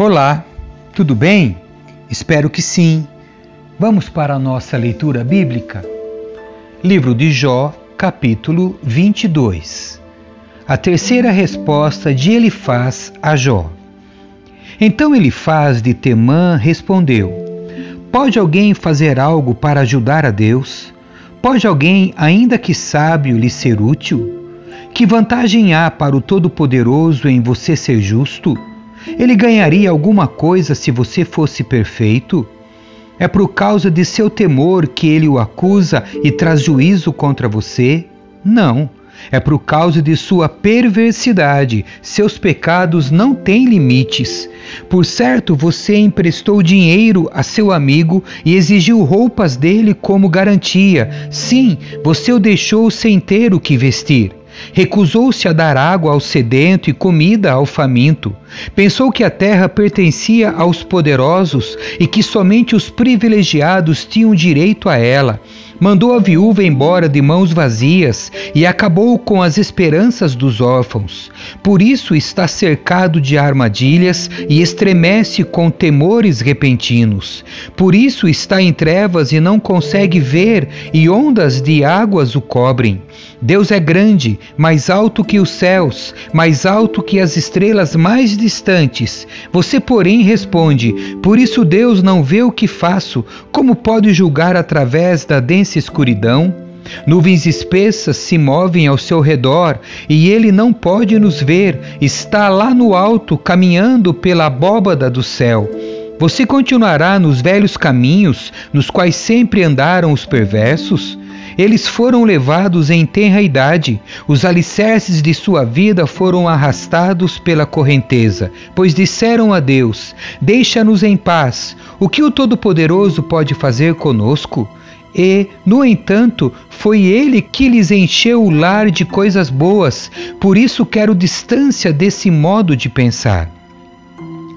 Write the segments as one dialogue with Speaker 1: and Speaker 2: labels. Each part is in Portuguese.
Speaker 1: Olá, tudo bem? Espero que sim. Vamos para a nossa leitura bíblica? Livro de Jó, capítulo 22. A terceira resposta de Elifaz a Jó. Então Elifaz de Temã respondeu: Pode alguém fazer algo para ajudar a Deus? Pode alguém, ainda que sábio, lhe ser útil? Que vantagem há para o Todo-Poderoso em você ser justo? Ele ganharia alguma coisa se você fosse perfeito? É por causa de seu temor que ele o acusa e traz juízo contra você? Não. É por causa de sua perversidade. Seus pecados não têm limites. Por certo, você emprestou dinheiro a seu amigo e exigiu roupas dele como garantia. Sim, você o deixou sem ter o que vestir. Recusou-se a dar água ao sedento e comida ao faminto. Pensou que a terra pertencia aos poderosos e que somente os privilegiados tinham direito a ela. Mandou a viúva embora de mãos vazias e acabou com as esperanças dos órfãos. Por isso está cercado de armadilhas e estremece com temores repentinos. Por isso está em trevas e não consegue ver, e ondas de águas o cobrem. Deus é grande, mais alto que os céus, mais alto que as estrelas mais distantes. Você, porém, responde: Por isso Deus não vê o que faço. Como pode julgar através da densa escuridão? Nuvens espessas se movem ao seu redor e ele não pode nos ver, está lá no alto, caminhando pela abóbada do céu. Você continuará nos velhos caminhos nos quais sempre andaram os perversos? Eles foram levados em tenra idade, os alicerces de sua vida foram arrastados pela correnteza, pois disseram a Deus: Deixa-nos em paz. O que o Todo-Poderoso pode fazer conosco? E, no entanto, foi ele que lhes encheu o lar de coisas boas, por isso quero distância desse modo de pensar.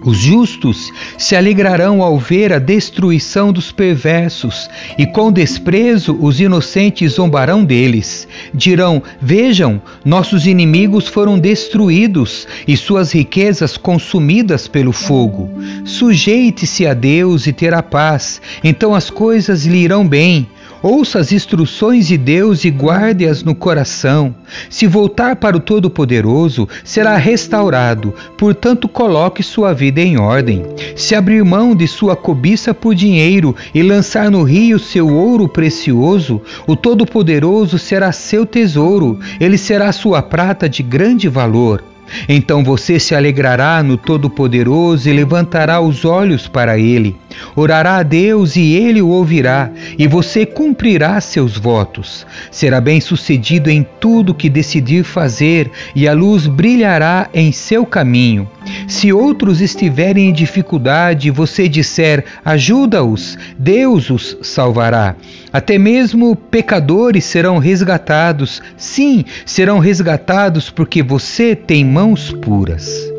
Speaker 1: Os justos se alegrarão ao ver a destruição dos perversos, e com desprezo os inocentes zombarão deles. Dirão: Vejam, nossos inimigos foram destruídos e suas riquezas consumidas pelo fogo. Sujeite-se a Deus e terá paz, então as coisas lhe irão bem. Ouça as instruções de Deus e guarde-as no coração. Se voltar para o Todo-Poderoso, será restaurado, portanto, coloque sua vida em ordem. Se abrir mão de sua cobiça por dinheiro e lançar no rio seu ouro precioso, o Todo-Poderoso será seu tesouro, ele será sua prata de grande valor. Então você se alegrará no Todo-Poderoso e levantará os olhos para Ele. Orará a Deus e Ele o ouvirá, e você cumprirá seus votos. Será bem-sucedido em tudo que decidir fazer, e a luz brilhará em seu caminho. Se outros estiverem em dificuldade e você disser ajuda-os, Deus os salvará. Até mesmo pecadores serão resgatados. Sim, serão resgatados porque você tem mãos puras.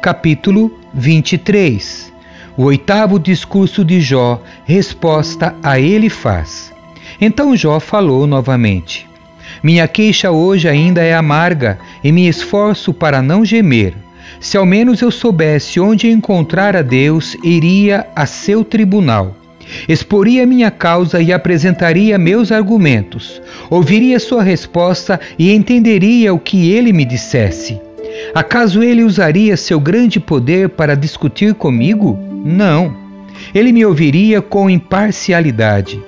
Speaker 1: Capítulo 23 O oitavo discurso de Jó, resposta a ele faz. Então Jó falou novamente: Minha queixa hoje ainda é amarga e me esforço para não gemer. Se ao menos eu soubesse onde encontrar a Deus, iria a seu tribunal. Exporia minha causa e apresentaria meus argumentos. Ouviria sua resposta e entenderia o que ele me dissesse. Acaso ele usaria seu grande poder para discutir comigo? Não. Ele me ouviria com imparcialidade.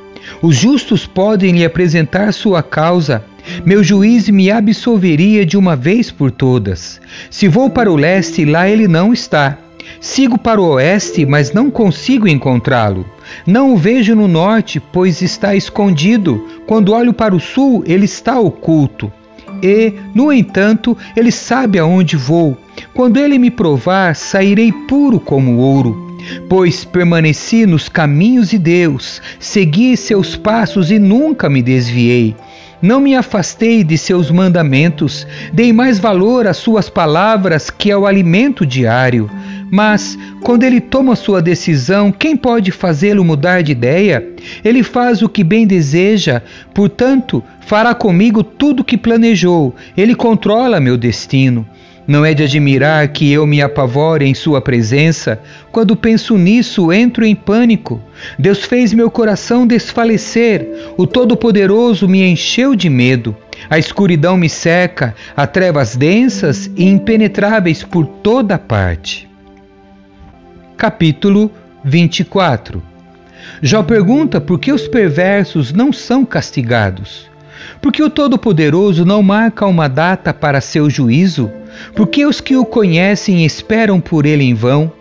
Speaker 1: Os justos podem lhe apresentar sua causa meu juiz me absolveria de uma vez por todas. Se vou para o leste, lá ele não está. Sigo para o oeste, mas não consigo encontrá-lo. Não o vejo no norte, pois está escondido. Quando olho para o sul, ele está oculto. E, no entanto, ele sabe aonde vou. Quando ele me provar, sairei puro como ouro. Pois permaneci nos caminhos de Deus, segui seus passos e nunca me desviei. Não me afastei de seus mandamentos, dei mais valor às suas palavras que ao alimento diário. Mas, quando ele toma sua decisão, quem pode fazê-lo mudar de ideia? Ele faz o que bem deseja, portanto, fará comigo tudo o que planejou. Ele controla meu destino. Não é de admirar que eu me apavore em Sua presença. Quando penso nisso, entro em pânico. Deus fez meu coração desfalecer. O Todo-Poderoso me encheu de medo. A escuridão me seca, há trevas densas e impenetráveis por toda parte. Capítulo 24 Jó pergunta por que os perversos não são castigados. Porque o Todo-Poderoso não marca uma data para seu juízo? Porque os que o conhecem esperam por ele em vão?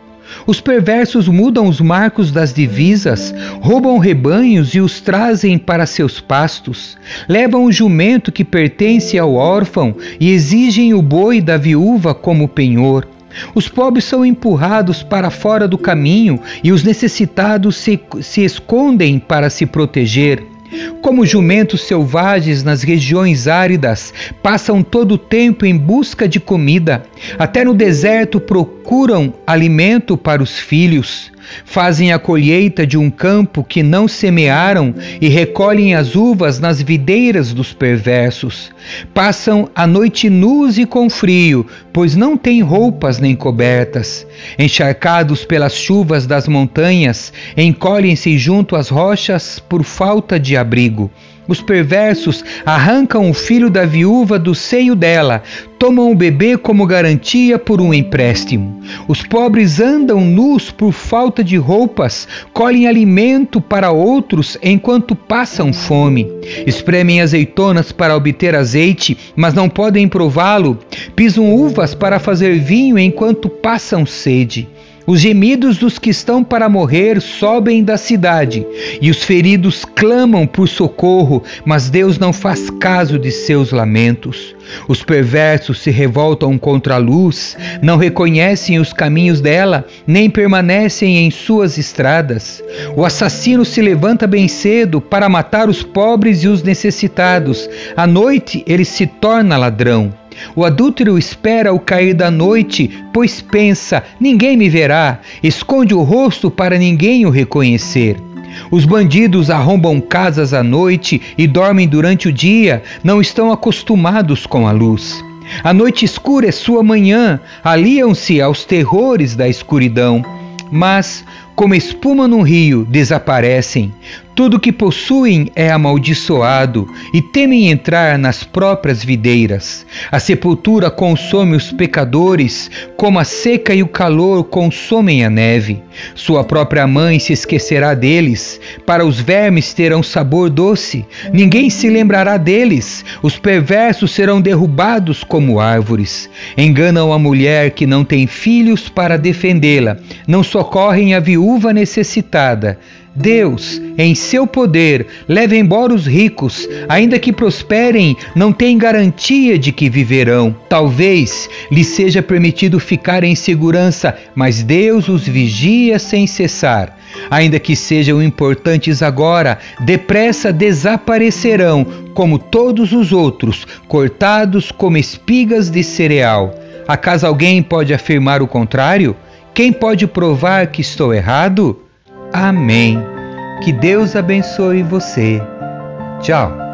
Speaker 1: Os perversos mudam os marcos das divisas, roubam rebanhos e os trazem para seus pastos, levam o jumento que pertence ao órfão e exigem o boi da viúva como penhor. Os pobres são empurrados para fora do caminho e os necessitados se, se escondem para se proteger. Como jumentos selvagens nas regiões áridas, passam todo o tempo em busca de comida. Até no deserto procuram alimento para os filhos. Fazem a colheita de um campo que não semearam e recolhem as uvas nas videiras dos perversos. Passam a noite nus e com frio, pois não têm roupas nem cobertas. Encharcados pelas chuvas das montanhas, encolhem-se junto às rochas por falta de abrigo. Os perversos arrancam o filho da viúva do seio dela, tomam o bebê como garantia por um empréstimo. Os pobres andam nus por falta de roupas, colhem alimento para outros enquanto passam fome. Espremem azeitonas para obter azeite, mas não podem prová-lo. Pisam uvas para fazer vinho enquanto passam sede. Os gemidos dos que estão para morrer sobem da cidade, e os feridos clamam por socorro, mas Deus não faz caso de seus lamentos. Os perversos se revoltam contra a luz, não reconhecem os caminhos dela, nem permanecem em suas estradas. O assassino se levanta bem cedo para matar os pobres e os necessitados. À noite ele se torna ladrão. O adúltero espera o cair da noite, pois pensa: ninguém me verá, esconde o rosto para ninguém o reconhecer. Os bandidos arrombam casas à noite e dormem durante o dia, não estão acostumados com a luz. A noite escura é sua manhã, aliam-se aos terrores da escuridão. Mas como espuma num rio, desaparecem. Tudo que possuem é amaldiçoado e temem entrar nas próprias videiras. A sepultura consome os pecadores, como a seca e o calor consomem a neve. Sua própria mãe se esquecerá deles. Para os vermes terão sabor doce. Ninguém se lembrará deles. Os perversos serão derrubados como árvores. Enganam a mulher que não tem filhos para defendê-la. Não socorrem a viúva viúva necessitada. Deus, em seu poder, leva embora os ricos, ainda que prosperem, não têm garantia de que viverão. Talvez lhes seja permitido ficar em segurança, mas Deus os vigia sem cessar. Ainda que sejam importantes agora, depressa desaparecerão, como todos os outros, cortados como espigas de cereal. Acaso alguém pode afirmar o contrário? Quem pode provar que estou errado? Amém. Que Deus abençoe você. Tchau.